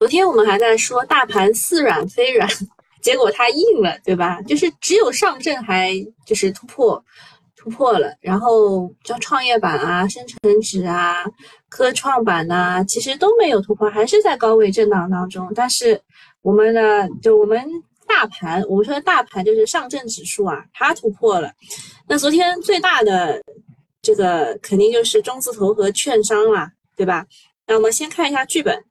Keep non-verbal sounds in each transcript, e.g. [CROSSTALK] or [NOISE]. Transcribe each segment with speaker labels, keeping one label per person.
Speaker 1: 昨天我们还在说大盘似软非软，[LAUGHS] 结果它硬了，对吧？就是只有上证还就是突破突破了，然后像创业板啊、深成指啊、科创板呐，其实都没有突破，还是在高位震荡当中。但是我们呢，就我们大盘，我们说的大盘就是上证指数啊，它突破了。那昨天最大的这个肯定就是中字头和券商了，对吧？那我们先看一下剧本。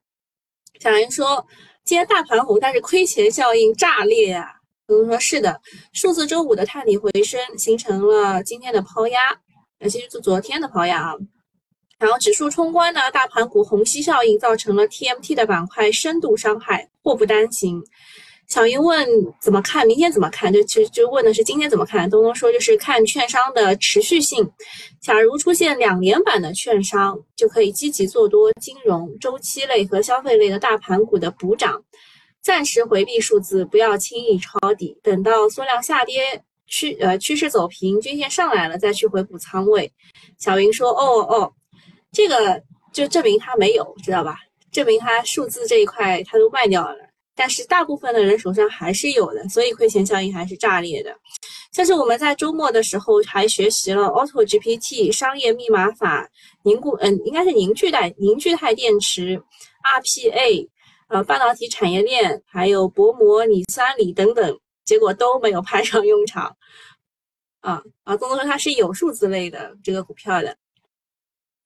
Speaker 1: 小云说：“今天大盘红，但是亏钱效应炸裂啊！”东东说：“是的，数字周五的探底回升，形成了今天的抛压，那，其实是昨天的抛压啊。然后指数冲关呢，大盘股虹吸效应造成了 TMT 的板块深度伤害，祸不单行。”小云问怎么看？明天怎么看？就其实就问的是今天怎么看。东东说就是看券商的持续性。假如出现两连板的券商，就可以积极做多金融、周期类和消费类的大盘股的补涨。暂时回避数字，不要轻易抄底。等到缩量下跌趋呃趋势走平，均线上来了再去回补仓位。小云说哦哦，这个就证明他没有，知道吧？证明他数字这一块他都卖掉了。但是大部分的人手上还是有的，所以亏钱效应还是炸裂的。像是我们在周末的时候还学习了 Auto GPT、商业密码法、凝固，嗯，应该是凝聚态凝聚态电池、RPA，呃，半导体产业链，还有薄膜拟酸锂等等，结果都没有派上用场。啊啊，东东说它是有数字类的这个股票的。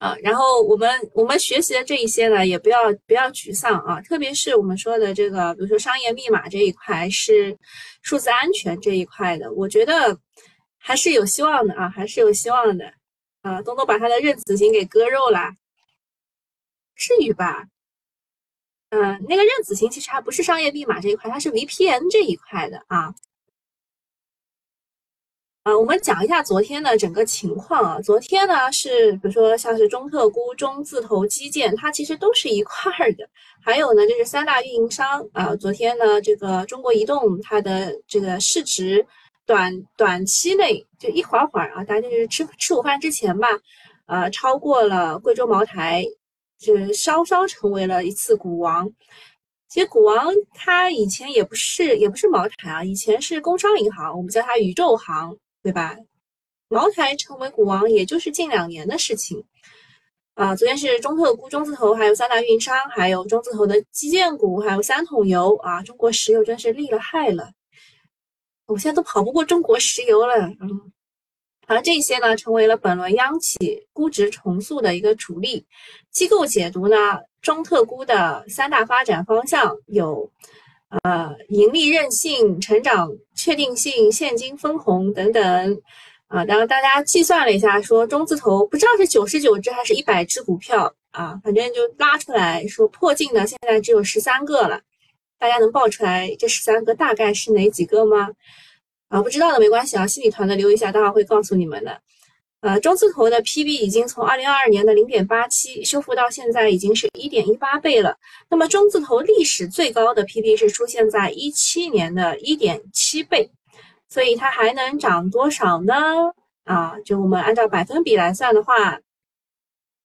Speaker 1: 啊，然后我们我们学习的这一些呢，也不要不要沮丧啊，特别是我们说的这个，比如说商业密码这一块，是数字安全这一块的，我觉得还是有希望的啊，还是有希望的啊。东东把他的认子型给割肉了，至于吧？嗯，那个认子型其实还不是商业密码这一块，它是 VPN 这一块的啊。啊，我们讲一下昨天的整个情况啊。昨天呢是，比如说像是中特估、中字头基建，它其实都是一块儿的。还有呢，就是三大运营商啊。昨天呢，这个中国移动它的这个市值短短期内就一会儿会儿啊，大家就是吃吃午饭之前吧，呃，超过了贵州茅台，就是稍稍成为了一次股王。其实股王它以前也不是也不是茅台啊，以前是工商银行，我们叫它宇宙行。对吧？茅台成为股王，也就是近两年的事情啊。昨天是中特估、中字头，还有三大运营商，还有中字头的基建股，还有三桶油啊。中国石油真是厉了害了，我现在都跑不过中国石油了。嗯，而这些呢，成为了本轮央企估值重塑的一个主力。机构解读呢，中特估的三大发展方向有。呃，盈利韧性、成长确定性、现金分红等等，啊，然后大家计算了一下，说中字头不知道是九十九只还是一百只股票啊，反正就拉出来说破净的现在只有十三个了，大家能报出来这十三个大概是哪几个吗？啊，不知道的没关系啊，心理团的留一下，待会会告诉你们的。呃，中字头的 PB 已经从二零二二年的零点八七修复到现在已经是一点一八倍了。那么中字头历史最高的 PB 是出现在一七年的一点七倍，所以它还能涨多少呢？啊，就我们按照百分比来算的话，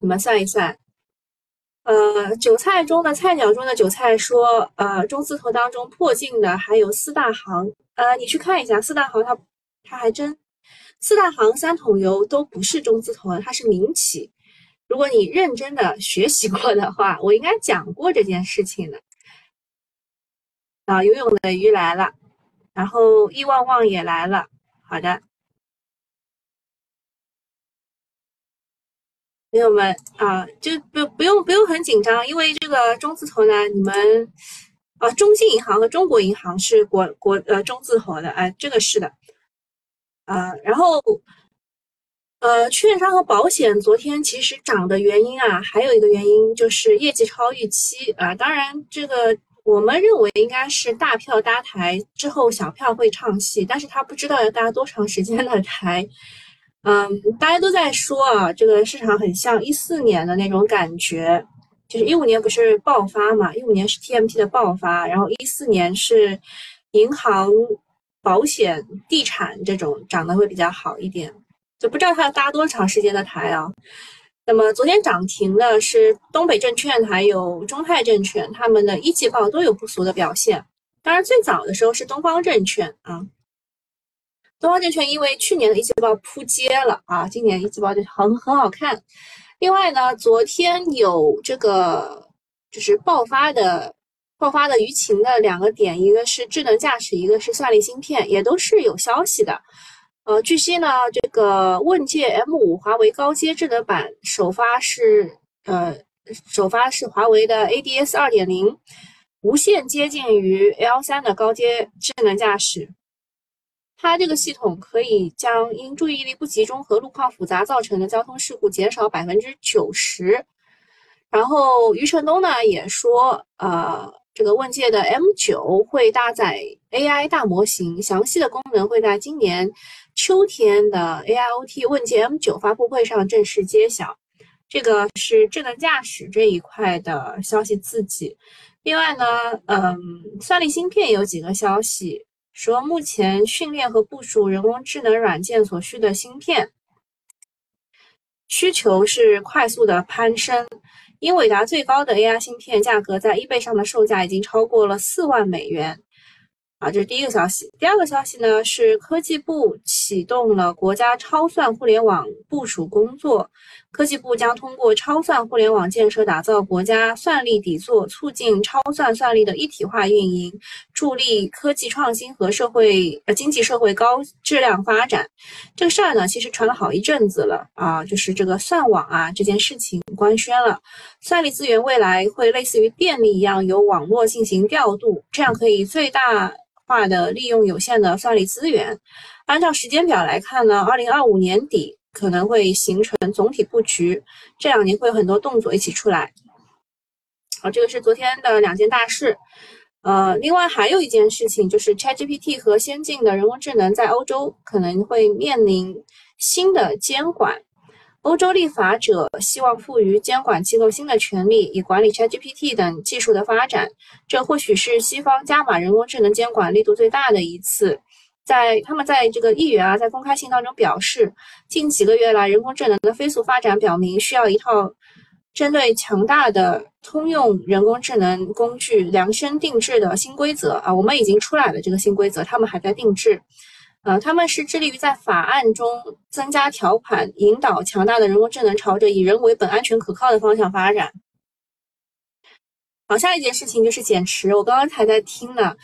Speaker 1: 你们算一算。呃，韭菜中的菜鸟中的韭菜说，呃，中字头当中破净的还有四大行。呃，你去看一下四大行，它它还真。四大行、三桶油都不是中字头，它是民企。如果你认真的学习过的话，我应该讲过这件事情的。啊，游泳的鱼来了，然后易旺旺也来了。好的，朋友们啊，就不不用不用很紧张，因为这个中字头呢，你们啊，中信银行和中国银行是国国呃中字头的，哎，这个是的。啊，然后，呃，券商和保险昨天其实涨的原因啊，还有一个原因就是业绩超预期啊。当然，这个我们认为应该是大票搭台之后，小票会唱戏，但是他不知道要搭多长时间的台。嗯，大家都在说啊，这个市场很像一四年的那种感觉，就是一五年不是爆发嘛，一五年是 TMT 的爆发，然后一四年是银行。保险、地产这种涨得会比较好一点，就不知道它要搭多长时间的台啊。那么昨天涨停的是东北证券还有中泰证券，他们的一季报都有不俗的表现。当然，最早的时候是东方证券啊，东方证券因为去年的一季报扑街了啊，今年一季报就很很好看。另外呢，昨天有这个就是爆发的爆发的舆情的两个点，一个是智能驾驶，一个是算力芯片，也都是有消息的。呃，据悉呢，这个问界 M5 华为高阶智能版首发是呃首发是华为的 ADS 2.0，无限接近于 L3 的高阶智能驾驶。它这个系统可以将因注意力不集中和路况复杂造成的交通事故减少百分之九十。然后余承东呢也说，呃。这个问界的 M9 会搭载 AI 大模型，详细的功能会在今年秋天的 AIoT 问界 M9 发布会上正式揭晓。这个是智能驾驶这一块的消息刺激。另外呢，嗯，算力芯片有几个消息说，目前训练和部署人工智能软件所需的芯片需求是快速的攀升。英伟达最高的 AI 芯片价格在 eBay 上的售价已经超过了四万美元，啊，这是第一个消息。第二个消息呢是科技部启动了国家超算互联网部署工作，科技部将通过超算互联网建设打造国家算力底座，促进超算算力的一体化运营，助力科技创新和社会呃经济社会高质量发展。这个事儿呢，其实传了好一阵子了啊，就是这个算网啊这件事情官宣了。算力资源未来会类似于电力一样，由网络进行调度，这样可以最大化的利用有限的算力资源。按照时间表来看呢，二零二五年底可能会形成总体布局，这两年会有很多动作一起出来。好，这个是昨天的两件大事。呃，另外还有一件事情就是 ChatGPT 和先进的人工智能在欧洲可能会面临新的监管。欧洲立法者希望赋予监管机构新的权利，以管理 ChatGPT 等技术的发展。这或许是西方加码人工智能监管力度最大的一次。在他们在这个议员啊，在公开信当中表示，近几个月来人工智能的飞速发展表明，需要一套针对强大的通用人工智能工具量身定制的新规则啊。我们已经出来了这个新规则，他们还在定制。呃，他们是致力于在法案中增加条款，引导强大的人工智能朝着以人为本、安全可靠的方向发展。好，下一件事情就是减持，我刚刚才在听呢。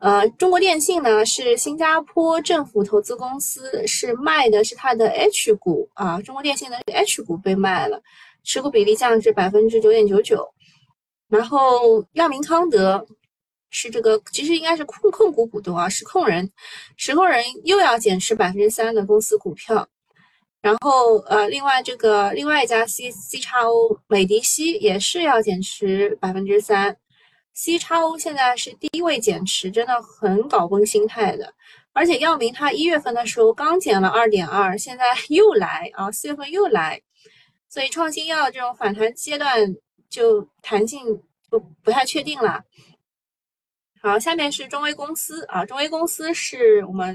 Speaker 1: 呃，中国电信呢是新加坡政府投资公司，是卖的是它的 H 股啊，中国电信的 H 股被卖了，持股比例降至百分之九点九九。然后亚明康德。是这个，其实应该是控控股股东啊，实控人，实控人又要减持百分之三的公司股票，然后呃，另外这个另外一家 C C 叉 O 美迪西也是要减持百分之三，C 叉 O 现在是低位减持，真的很搞崩心态的，而且药明它一月份的时候刚减了二点二，现在 [LAUGHS] 又来啊，四月份又来，所以创新药这种反弹阶段就弹性就不太确定了。好，下面是中微公司啊，中微公司是我们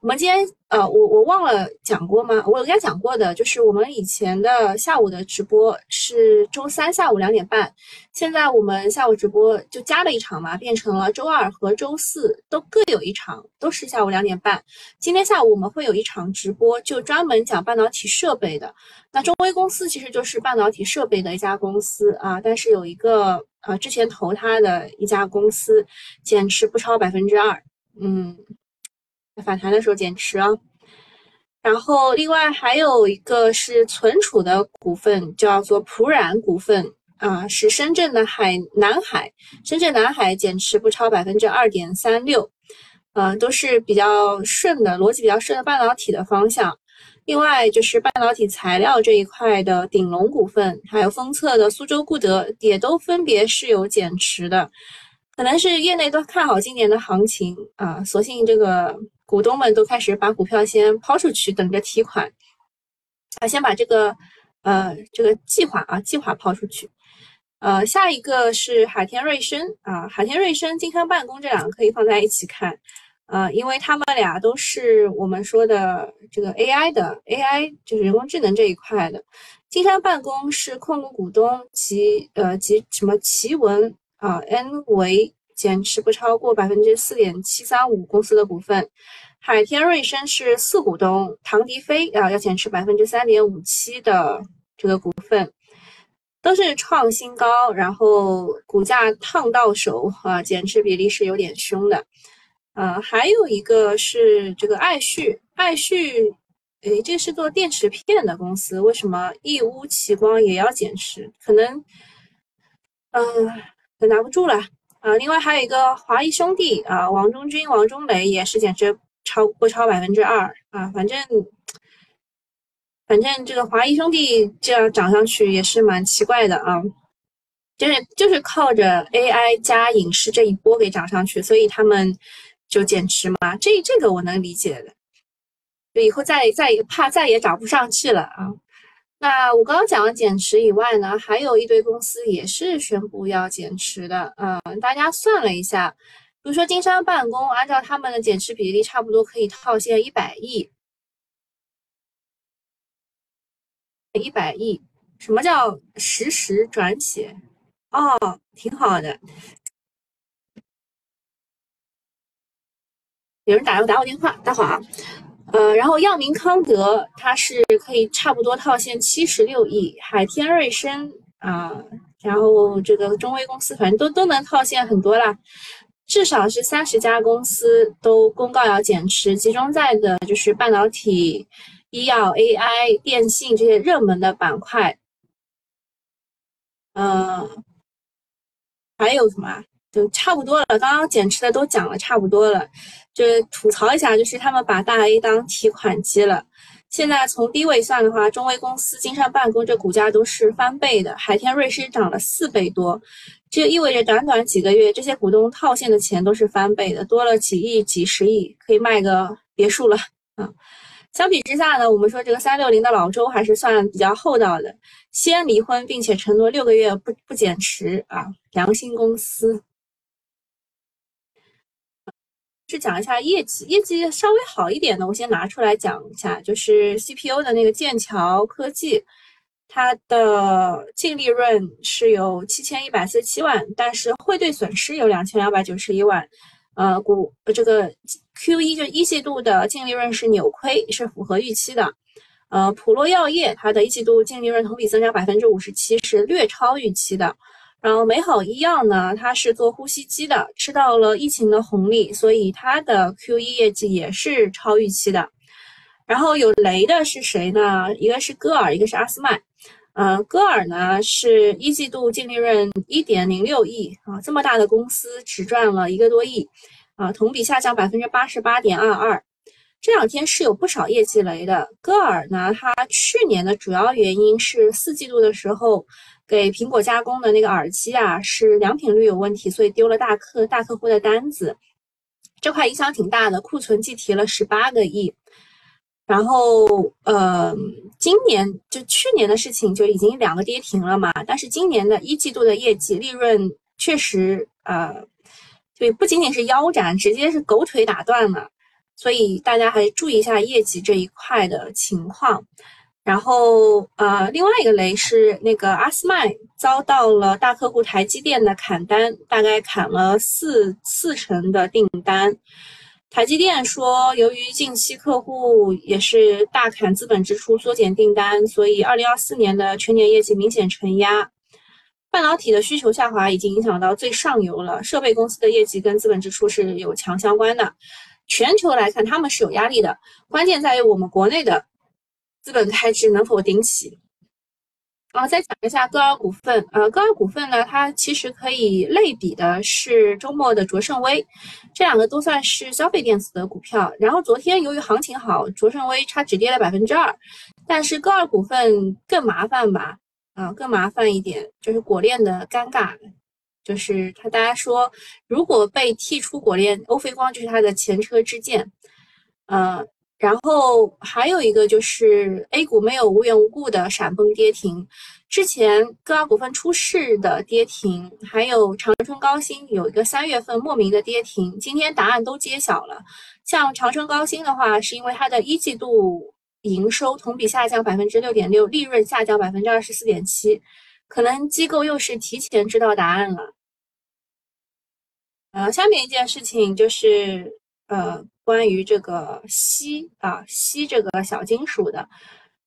Speaker 1: 我们今天呃，我我忘了讲过吗？我应该讲过的，就是我们以前的下午的直播是周三下午两点半，现在我们下午直播就加了一场嘛，变成了周二和周四都各有一场，都是下午两点半。今天下午我们会有一场直播，就专门讲半导体设备的。那中微公司其实就是半导体设备的一家公司啊，但是有一个。啊，之前投他的一家公司减持不超百分之二，嗯，反弹的时候减持啊。然后另外还有一个是存储的股份，叫做普冉股份啊，是深圳的海南海，深圳南海减持不超百分之二点三六，呃，都是比较顺的逻辑比较顺的半导体的方向。另外就是半导体材料这一块的鼎龙股份，还有封测的苏州固德，也都分别是有减持的，可能是业内都看好今年的行情啊，索性这个股东们都开始把股票先抛出去，等着提款，啊，先把这个呃这个计划啊计划抛出去，呃，下一个是海天瑞声啊，海天瑞声、金康办公这两个可以放在一起看。呃，因为他们俩都是我们说的这个 AI 的 AI，就是人工智能这一块的。金山办公是控股股东，及呃及什么奇文啊 N 维减持不超过百分之四点七三五公司的股份。海天瑞声是四股东，唐迪飞啊要减持百分之三点五七的这个股份。都是创新高，然后股价烫到手啊，减持比例是有点凶的。呃，还有一个是这个爱旭，爱旭，诶，这是做电池片的公司，为什么义乌奇光也要减持？可能，嗯，可拿不住了啊。另外还有一个华谊兄弟啊，王中军、王中磊也是减持超不超百分之二啊，反正。反正这个华谊兄弟这样涨上去也是蛮奇怪的啊，就是就是靠着 AI 加影视这一波给涨上去，所以他们就减持嘛。这这个我能理解的，就以后再再怕再也涨不上去了啊。那我刚刚讲了减持以外呢，还有一堆公司也是宣布要减持的。嗯，大家算了一下，比如说金山办公，按照他们的减持比例，差不多可以套现一百亿。一百亿，什么叫实时转写？哦，挺好的。有人打来打我电话，待会儿啊。呃，然后药明康德它是可以差不多套现七十六亿，海天瑞声啊，然后这个中微公司反正都都能套现很多啦，至少是三十家公司都公告要减持，集中在的就是半导体。医药、AI、电信这些热门的板块，嗯，还有什么？就差不多了。刚刚减持的都讲了差不多了，就是吐槽一下，就是他们把大 A 当提款机了。现在从低位算的话，中微公司、金山办公这股价都是翻倍的，海天瑞声涨了四倍多，这意味着短短几个月，这些股东套现的钱都是翻倍的，多了几亿、几十亿，可以卖个别墅了啊！相比之下呢，我们说这个三六零的老周还是算比较厚道的，先离婚并且承诺六个月不不减持啊，良心公司。去讲一下业绩，业绩稍微好一点的，我先拿出来讲一下，就是 CPU 的那个剑桥科技，它的净利润是有七千一百四十七万，但是汇兑损失有两千两百九十一万。呃，股这个 Q 一就一季度的净利润是扭亏，是符合预期的。呃，普洛药业它的一季度净利润同比增长百分之五十七，是略超预期的。然后美好医药呢，它是做呼吸机的，吃到了疫情的红利，所以它的 Q 一业绩也是超预期的。然后有雷的是谁呢？一个是歌尔，一个是阿斯麦。呃，歌尔呢是一季度净利润一点零六亿啊，这么大的公司只赚了一个多亿，啊，同比下降百分之八十八点二二。这两天是有不少业绩雷的。歌尔呢，它去年的主要原因是四季度的时候给苹果加工的那个耳机啊，是良品率有问题，所以丢了大客大客户的单子，这块影响挺大的，库存计提了十八个亿。然后，呃，今年就去年的事情就已经两个跌停了嘛。但是今年的一季度的业绩利润确实，呃，对，不仅仅是腰斩，直接是狗腿打断了。所以大家还注意一下业绩这一块的情况。然后，呃，另外一个雷是那个阿斯麦遭到了大客户台积电的砍单，大概砍了四四成的订单。台积电说，由于近期客户也是大砍资本支出、缩减订单，所以二零二四年的全年业绩明显承压。半导体的需求下滑已经影响到最上游了，设备公司的业绩跟资本支出是有强相关的。全球来看，他们是有压力的，关键在于我们国内的资本开支能否顶起。啊，再讲一下歌尔股份。呃，歌尔股份呢，它其实可以类比的是周末的卓胜微，这两个都算是消费电子的股票。然后昨天由于行情好，卓胜微它只跌了百分之二，但是歌尔股份更麻烦吧？啊，更麻烦一点，就是果链的尴尬，就是他大家说，如果被剔出果链，欧菲光就是它的前车之鉴。呃，然后还有一个就是 A 股没有无缘无故的闪崩跌停，之前歌尔股份出事的跌停，还有长春高新有一个三月份莫名的跌停，今天答案都揭晓了。像长春高新的话，是因为它的一季度营收同比下降百分之六点六，利润下降百分之二十四点七，可能机构又是提前知道答案了。呃，下面一件事情就是呃。关于这个锡啊，锡这个小金属的，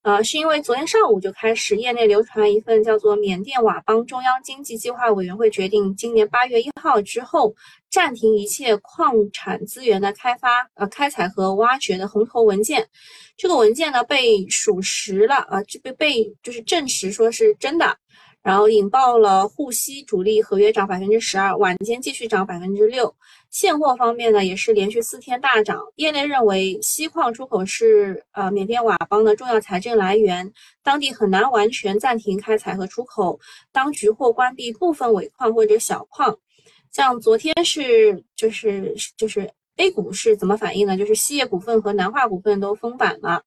Speaker 1: 呃，是因为昨天上午就开始，业内流传一份叫做《缅甸佤邦中央经济计划委员会决定，今年八月一号之后暂停一切矿产资源的开发、呃开采和挖掘的红头文件。这个文件呢被属实了啊，就被被就是证实说是真的。然后引爆了沪锡主力合约涨百分之十二，晚间继续涨百分之六。现货方面呢，也是连续四天大涨。业内认为，锡矿出口是呃缅甸佤邦的重要财政来源，当地很难完全暂停开采和出口。当局或关闭部分尾矿或者小矿。像昨天是就是就是 A 股是怎么反应呢？就是锡业股份和南化股份都封板了，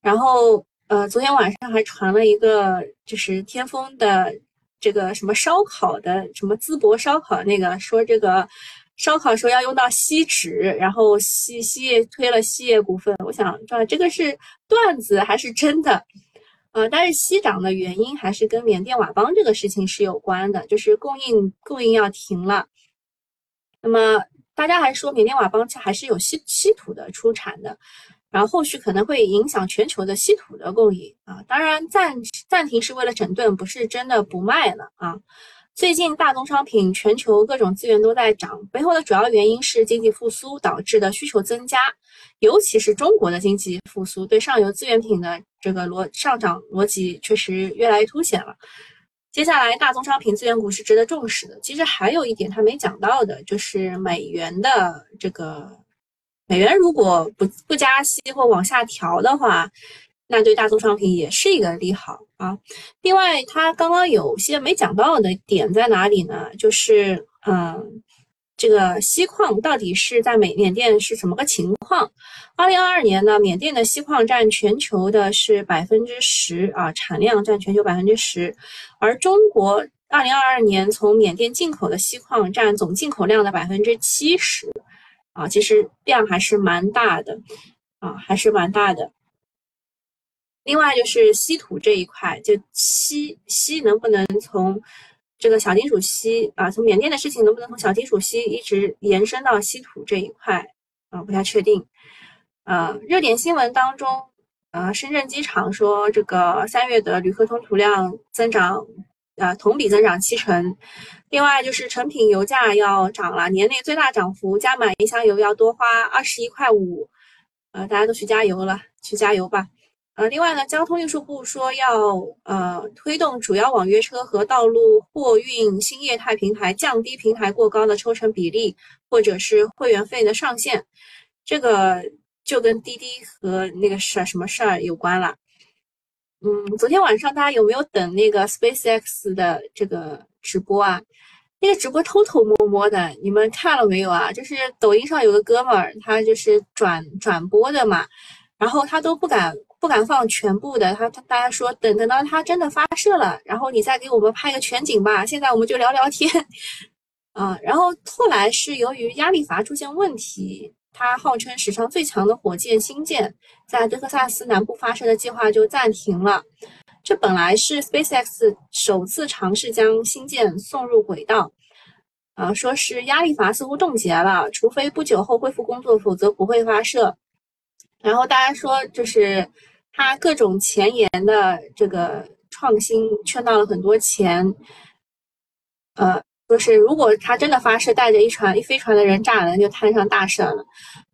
Speaker 1: 然后。呃，昨天晚上还传了一个，就是天风的这个什么烧烤的什么淄博烧烤那个，说这个烧烤时候要用到锡纸，然后锡锡业推了锡业股份。我想，这这个是段子还是真的？呃，但是锡涨的原因还是跟缅甸佤邦这个事情是有关的，就是供应供应要停了。那么大家还说缅甸佤邦还是有稀稀土的出产的。然后后续可能会影响全球的稀土的供应啊，当然暂暂停是为了整顿，不是真的不卖了啊。最近大宗商品全球各种资源都在涨，背后的主要原因是经济复苏导致的需求增加，尤其是中国的经济复苏，对上游资源品的这个逻上涨逻辑确实越来越凸显了。接下来大宗商品资源股是值得重视的。其实还有一点他没讲到的，就是美元的这个。美元如果不不加息或往下调的话，那对大宗商品也是一个利好啊。另外，他刚刚有些没讲到的点在哪里呢？就是嗯，这个锡矿到底是在缅缅甸是什么个情况？二零二二年呢，缅甸的锡矿占全球的是百分之十啊，产量占全球百分之十，而中国二零二二年从缅甸进口的锡矿占总进口量的百分之七十。啊，其实量还是蛮大的，啊，还是蛮大的。另外就是稀土这一块，就稀稀能不能从这个小金属稀啊，从缅甸的事情能不能从小金属稀一直延伸到稀土这一块啊，不太确定。呃，热点新闻当中，呃，深圳机场说这个三月的旅客吞吐量增长。呃，同比增长七成。另外就是成品油价要涨了，年内最大涨幅，加满一箱油要多花二十一块五。呃，大家都去加油了，去加油吧。呃，另外呢，交通运输部说要呃推动主要网约车和道路货运新业态平台降低平台过高的抽成比例，或者是会员费的上限。这个就跟滴滴和那个事儿什么事儿有关了。嗯，昨天晚上大家有没有等那个 SpaceX 的这个直播啊？那个直播偷偷摸摸的，你们看了没有啊？就是抖音上有个哥们儿，他就是转转播的嘛，然后他都不敢不敢放全部的，他他大家说等等到他真的发射了，然后你再给我们拍个全景吧。现在我们就聊聊天，[LAUGHS] 啊，然后后来是由于压力阀出现问题。它号称史上最强的火箭星舰，在德克萨斯南部发射的计划就暂停了。这本来是 SpaceX 首次尝试将星舰送入轨道，啊，说是压力阀似乎冻结了，除非不久后恢复工作，否则不会发射。然后大家说，就是它各种前沿的这个创新圈到了很多钱，呃。就是如果他真的发射，带着一船一飞船的人炸了，就摊上大事了。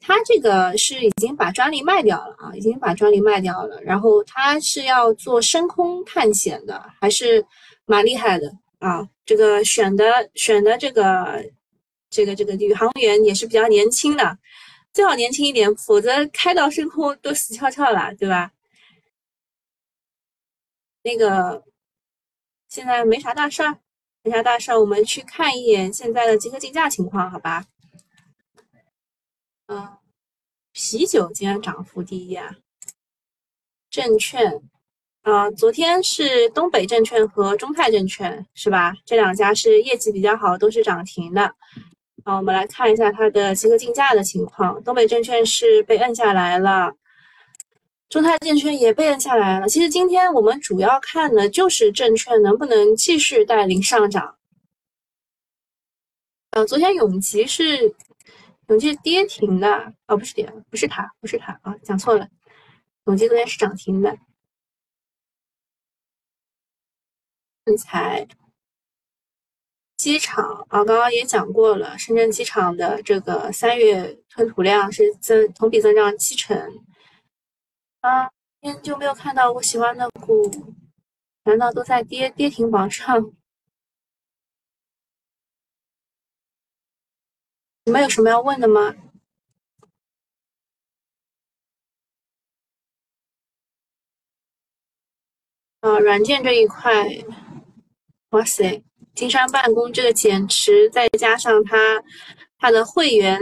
Speaker 1: 他这个是已经把专利卖掉了啊，已经把专利卖掉了。然后他是要做深空探险的，还是蛮厉害的啊。这个选的选的这个这个这个宇航员也是比较年轻的，最好年轻一点，否则开到深空都死翘翘了，对吧？那个现在没啥大事儿。等一下大圣，我们去看一眼现在的集合竞价情况，好吧？嗯，啤酒今天涨幅第一啊。证券啊，昨天是东北证券和中泰证券是吧？这两家是业绩比较好，都是涨停的。好，我们来看一下它的集合竞价的情况。东北证券是被摁下来了，中泰证券也备案下来了。其实今天我们主要看的就是证券能不能继续带领上涨。呃，昨天永吉是永吉跌停的，哦，不是跌，不是它，不是它啊，讲错了。永吉昨天是涨停的。建材。机场啊，刚刚也讲过了，深圳机场的这个三月吞吐量是增同比增长七成啊，今天就没有看到我喜欢的股，难道都在跌跌停榜上？你们有什么要问的吗？啊，软件这一块，哇塞！金山办公这个减持，再加上它它的会员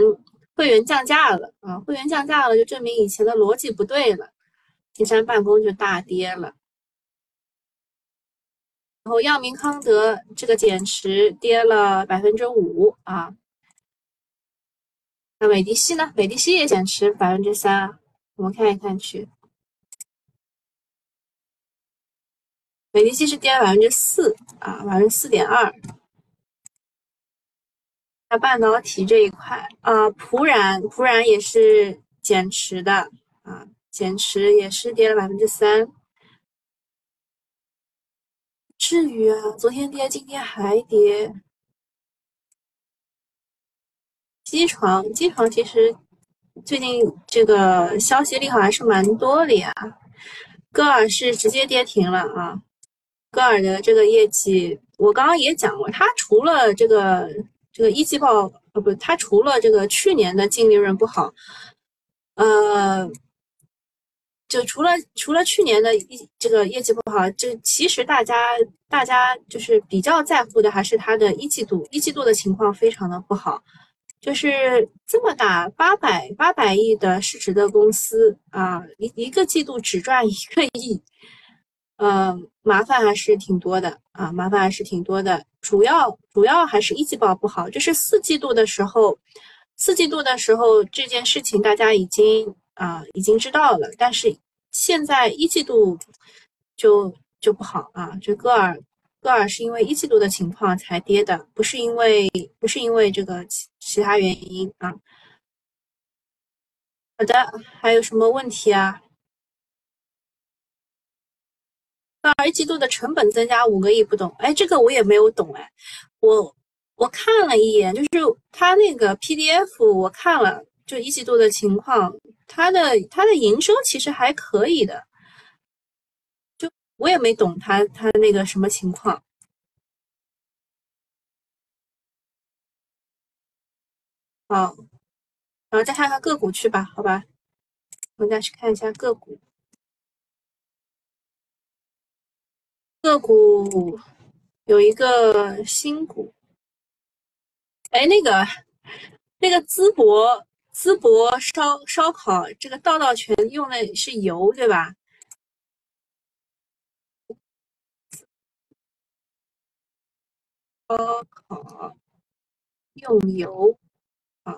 Speaker 1: 会员降价了啊，会员降价了就证明以前的逻辑不对了，金山办公就大跌了。然后药明康德这个减持跌了百分之五啊，那美的西呢？美的西也减持百分之三，我们看一看去。美的西是跌了百分之四啊，百分之四点二。那半导体这一块啊，普冉普冉也是减持的，减持也是跌了百分之三。至于啊，昨天跌，今天还跌。机床机床其实最近这个消息利好还是蛮多的呀。歌尔是直接跌停了啊。歌尔的这个业绩，我刚刚也讲过，它除了这个这个一季报，呃，不，它除了这个去年的净利润不好，呃，就除了除了去年的一这个业绩不好，就其实大家大家就是比较在乎的还是它的一季度，一季度的情况非常的不好，就是这么大八百八百亿的市值的公司啊，一一个季度只赚一个亿。嗯，麻烦还是挺多的啊，麻烦还是挺多的。主要主要还是一季报不好，就是四季度的时候，四季度的时候这件事情大家已经啊已经知道了，但是现在一季度就就不好啊。就歌尔歌尔是因为一季度的情况才跌的，不是因为不是因为这个其其他原因啊。好的，还有什么问题啊？二一季度的成本增加五个亿，不懂哎，这个我也没有懂哎，我我看了一眼，就是他那个 PDF 我看了，就一季度的情况，它的它的营收其实还可以的，就我也没懂他他那个什么情况。好，然后再看看个股去吧，好吧，我们再去看一下个股。个股有一个新股，哎，那个那个淄博淄博烧烧烤，这个道道全用的是油，对吧？烧烤用油啊，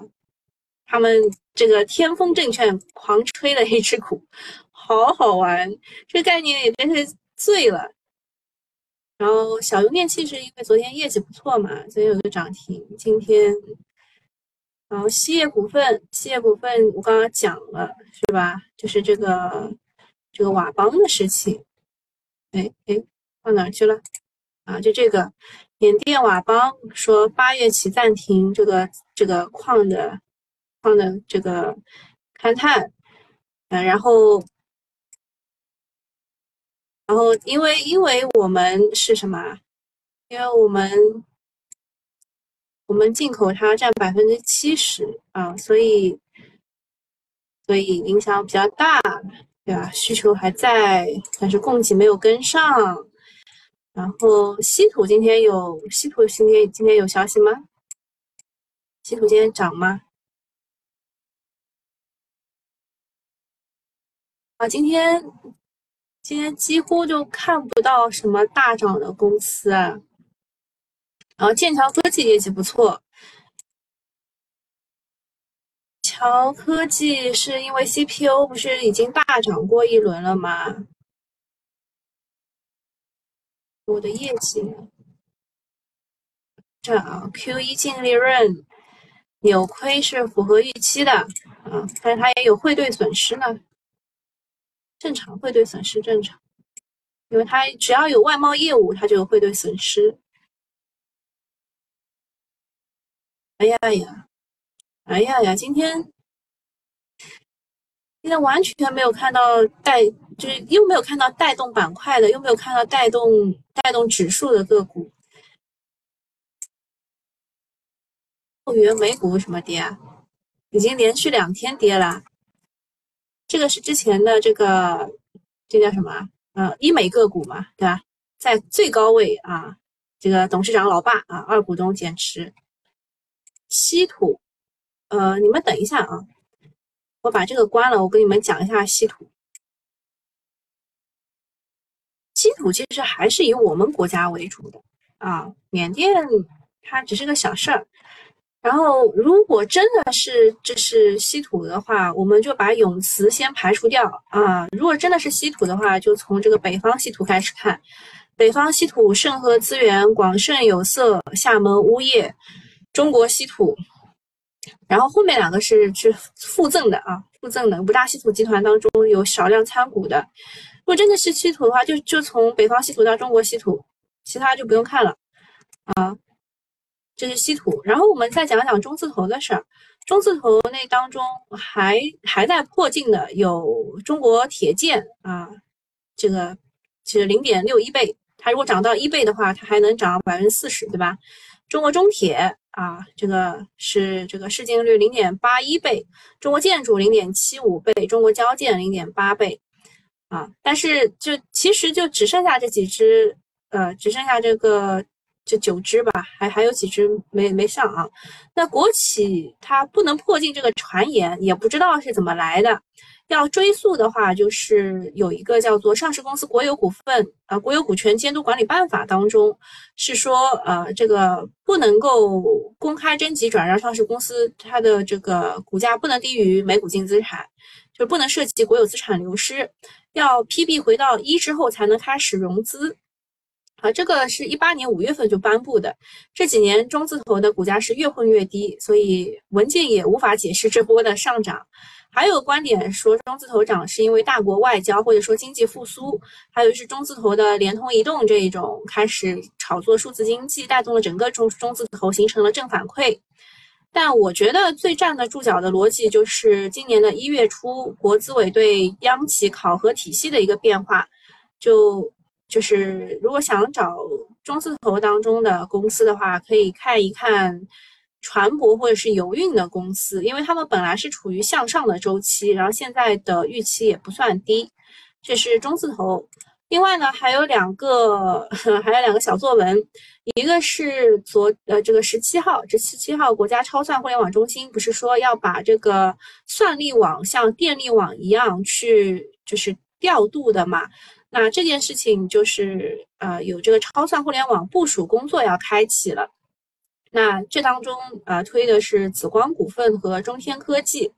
Speaker 1: 他们这个天风证券狂吹的一只股，好好玩，这个概念也真是醉了。然后小用电器是因为昨天业绩不错嘛，所以有个涨停。今天，然后锡业股份，锡业股份我刚刚讲了是吧？就是这个这个瓦邦的事情。哎哎，到哪去了？啊，就这个缅甸瓦邦说八月起暂停这个这个矿的矿的这个勘探，嗯，然后。然后，因为因为我们是什么？因为我们我们进口它占百分之七十啊，所以所以影响比较大，对吧？需求还在，但是供给没有跟上。然后稀土今天有稀土今天今天有消息吗？稀土今天涨吗？啊，今天今天几乎就看不到什么大涨的公司啊。然后剑桥科技业绩不错，桥科技是因为 CPU 不是已经大涨过一轮了吗？我的业绩，这样啊，Q 一净利润扭亏是符合预期的啊，但是它也有汇兑损失呢，正常汇兑损失正常，因为它只要有外贸业务，它就有汇兑损失。哎呀呀，哎呀呀，今天今天完全没有看到带，就是又没有看到带动板块的，又没有看到带动带动指数的个股。后援美股为什么跌啊？已经连续两天跌了。这个是之前的这个，这叫什么？呃，医美个股嘛，对吧？在最高位啊，这个董事长老爸啊，二股东减持。稀土，呃，你们等一下啊，我把这个关了，我跟你们讲一下稀土。稀土其实还是以我们国家为主的啊，缅甸它只是个小事儿。然后，如果真的是这是稀土的话，我们就把永磁先排除掉啊。如果真的是稀土的话，就从这个北方稀土开始看，北方稀土、盛和资源、广盛有色、厦门钨业。中国稀土，然后后面两个是是附赠的啊，附赠的五大稀土集团当中有少量参股的。如果真的是稀土的话，就就从北方稀土到中国稀土，其他就不用看了啊。这是稀土，然后我们再讲讲中字头的事儿。中字头那当中还还在破净的有中国铁建啊，这个其实零点六一倍，它如果涨到一倍的话，它还能涨百分之四十，对吧？中国中铁。啊，这个是这个市净率零点八一倍，中国建筑零点七五倍，中国交建零点八倍，啊，但是就其实就只剩下这几只，呃，只剩下这个这九只吧，还还有几只没没上啊。那国企它不能破进这个传言，也不知道是怎么来的。要追溯的话，就是有一个叫做《上市公司国有股份啊国有股权监督管理办法》当中，是说呃这个不能够公开征集转让上市公司，它的这个股价不能低于每股净资产，就不能涉及国有资产流失，要 PB 回到一之后才能开始融资。啊，这个是一八年五月份就颁布的，这几年中字头的股价是越混越低，所以文件也无法解释这波的上涨。还有观点说中字头涨是因为大国外交或者说经济复苏，还有是中字头的联通、移动这一种开始炒作数字经济，带动了整个中中字头形成了正反馈。但我觉得最站得住脚的逻辑就是今年的一月初，国资委对央企考核体系的一个变化，就就是如果想找中字头当中的公司的话，可以看一看。船舶或者是油运的公司，因为他们本来是处于向上的周期，然后现在的预期也不算低，这是中字头。另外呢，还有两个，[LAUGHS] 还有两个小作文，一个是昨呃这个十七号，这十七号国家超算互联网中心不是说要把这个算力网像电力网一样去就是调度的嘛？那这件事情就是呃有这个超算互联网部署工作要开启了。那这当中呃，推的是紫光股份和中天科技。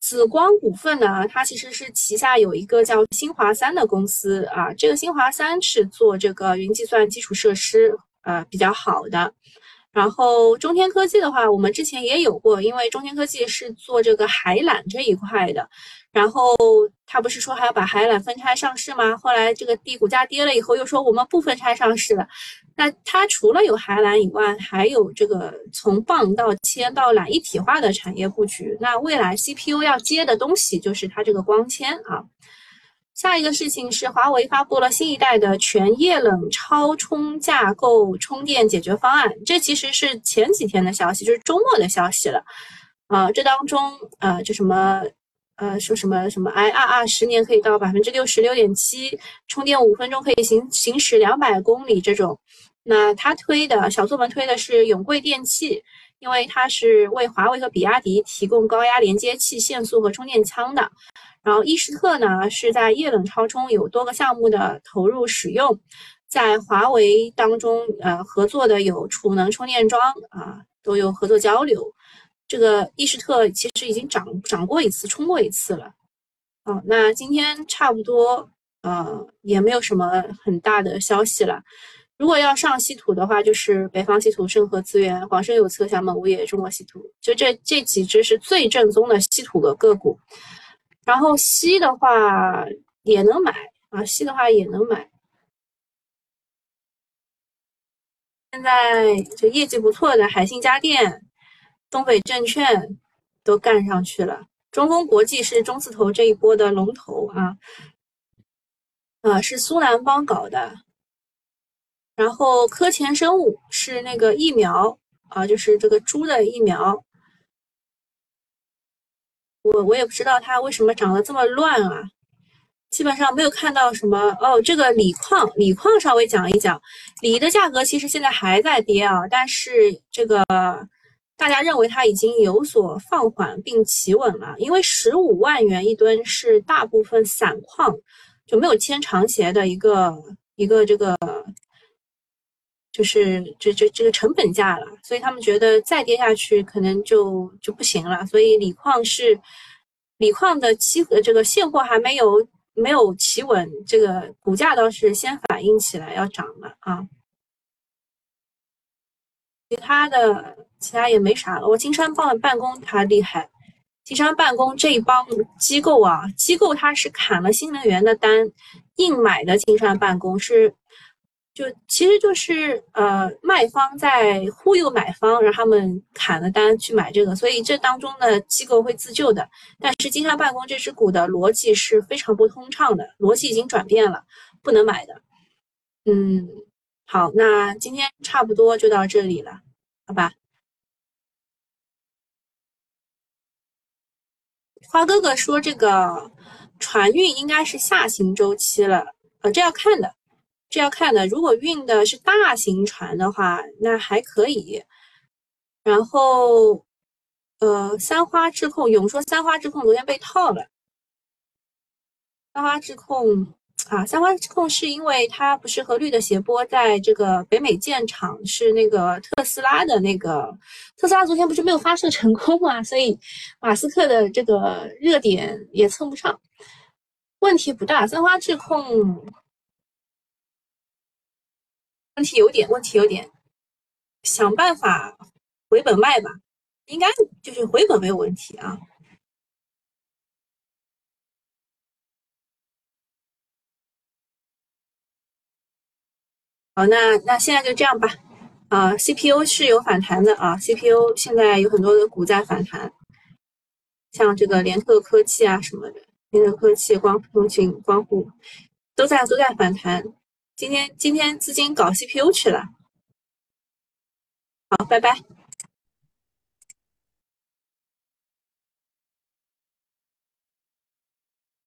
Speaker 1: 紫光股份呢，它其实是旗下有一个叫新华三的公司啊，这个新华三是做这个云计算基础设施呃比较好的。然后中天科技的话，我们之前也有过，因为中天科技是做这个海缆这一块的。然后他不是说还要把海缆分拆上市吗？后来这个地股价跌了以后，又说我们不分拆上市了。那它除了有海缆以外，还有这个从棒到铅到缆一体化的产业布局。那未来 CPU 要接的东西就是它这个光纤啊。下一个事情是华为发布了新一代的全液冷超充架构充电解决方案，这其实是前几天的消息，就是周末的消息了。啊，这当中呃，就什么。呃，说什么什么 I R R 十年可以到百分之六十六点七，充电五分钟可以行行驶两百公里这种。那他推的小作文推的是永贵电器，因为它是为华为和比亚迪提供高压连接器、线速和充电枪的。然后伊士特呢是在液冷超充有多个项目的投入使用，在华为当中呃合作的有储能充电桩啊都有合作交流。这个伊士特其实已经涨涨过一次，冲过一次了。哦，那今天差不多，呃，也没有什么很大的消息了。如果要上稀土的话，就是北方稀土、盛和资源、广深有色、厦门钨业、中国稀土，就这这几只是最正宗的稀土的个股。然后锡的话也能买啊，锡的话也能买。现在就业绩不错的海信家电、东北证券都干上去了。中锋国际是中字头这一波的龙头啊，啊是苏南方搞的，然后科前生物是那个疫苗啊，就是这个猪的疫苗，我我也不知道它为什么长得这么乱啊，基本上没有看到什么哦。这个锂矿，锂矿稍微讲一讲，锂的价格其实现在还在跌啊，但是这个。大家认为它已经有所放缓并企稳了，因为十五万元一吨是大部分散矿就没有签长协的一个一个这个，就是这这这个成本价了，所以他们觉得再跌下去可能就就不行了，所以锂矿是锂矿的期和这个现货还没有没有企稳，这个股价倒是先反应起来要涨了啊，其他的。其他也没啥了。我金山办办公他厉害，金山办公这一帮机构啊，机构他是砍了新能源的单，硬买的金山办公是，就其实就是呃卖方在忽悠买方，让他们砍了单去买这个，所以这当中的机构会自救的。但是金山办公这只股的逻辑是非常不通畅的，逻辑已经转变了，不能买的。嗯，好，那今天差不多就到这里了，好吧？花哥哥说：“这个船运应该是下行周期了，呃，这要看的，这要看的。如果运的是大型船的话，那还可以。然后，呃，三花智控，有人说三花智控昨天被套了，三花智控。”啊，三花智控是因为它不是和绿的斜波在这个北美建厂，是那个特斯拉的那个特斯拉昨天不是没有发射成功嘛，所以马斯克的这个热点也蹭不上，问题不大。三花智控问题有点，问题有点，想办法回本卖吧，应该就是回本没有问题啊。好，那那现在就这样吧。啊，CPU 是有反弹的啊，CPU 现在有很多的股在反弹，像这个联特科技啊什么的，联特科技、光通讯、光伏都在都在反弹。今天今天资金搞 CPU 去了。好，拜拜。